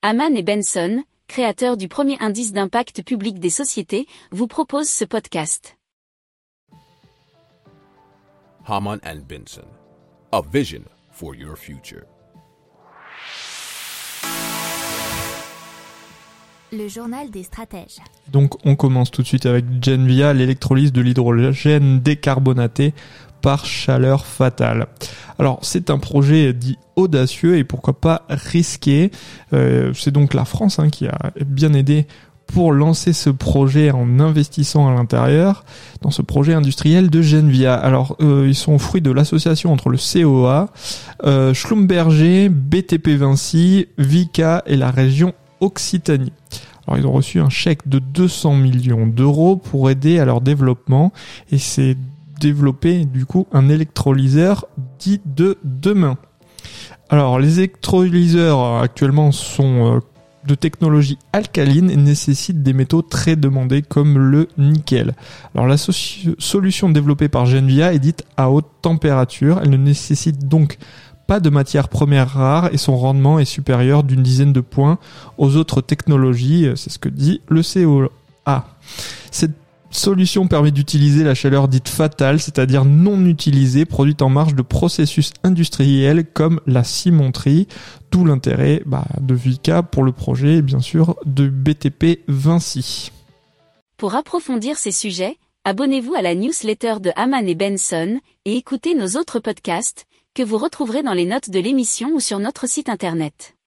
Haman et Benson, créateurs du premier indice d'impact public des sociétés, vous proposent ce podcast. Haman and Benson, a vision for your future. Le journal des stratèges. Donc on commence tout de suite avec Genvia, l'électrolyse de l'hydrogène décarbonaté par chaleur fatale. Alors c'est un projet dit audacieux et pourquoi pas risqué. Euh, c'est donc la France hein, qui a bien aidé pour lancer ce projet en investissant à l'intérieur dans ce projet industriel de Genvia. Alors euh, ils sont fruits de l'association entre le COA, euh, Schlumberger, BTP Vinci, Vica et la région Occitanie. Alors ils ont reçu un chèque de 200 millions d'euros pour aider à leur développement et c'est développer du coup un électrolyseur dit de demain. Alors les électrolyseurs actuellement sont euh, de technologie alcaline et nécessitent des métaux très demandés comme le nickel. Alors la solution développée par Genvia est dite à haute température, elle ne nécessite donc pas de matières premières rares et son rendement est supérieur d'une dizaine de points aux autres technologies, c'est ce que dit le COA. Solution permet d'utiliser la chaleur dite fatale, c'est-à-dire non utilisée, produite en marge de processus industriels comme la cimenterie, tout l'intérêt bah, de Vika pour le projet et bien sûr de BTP Vinci. Pour approfondir ces sujets, abonnez-vous à la newsletter de Haman et Benson et écoutez nos autres podcasts que vous retrouverez dans les notes de l'émission ou sur notre site internet.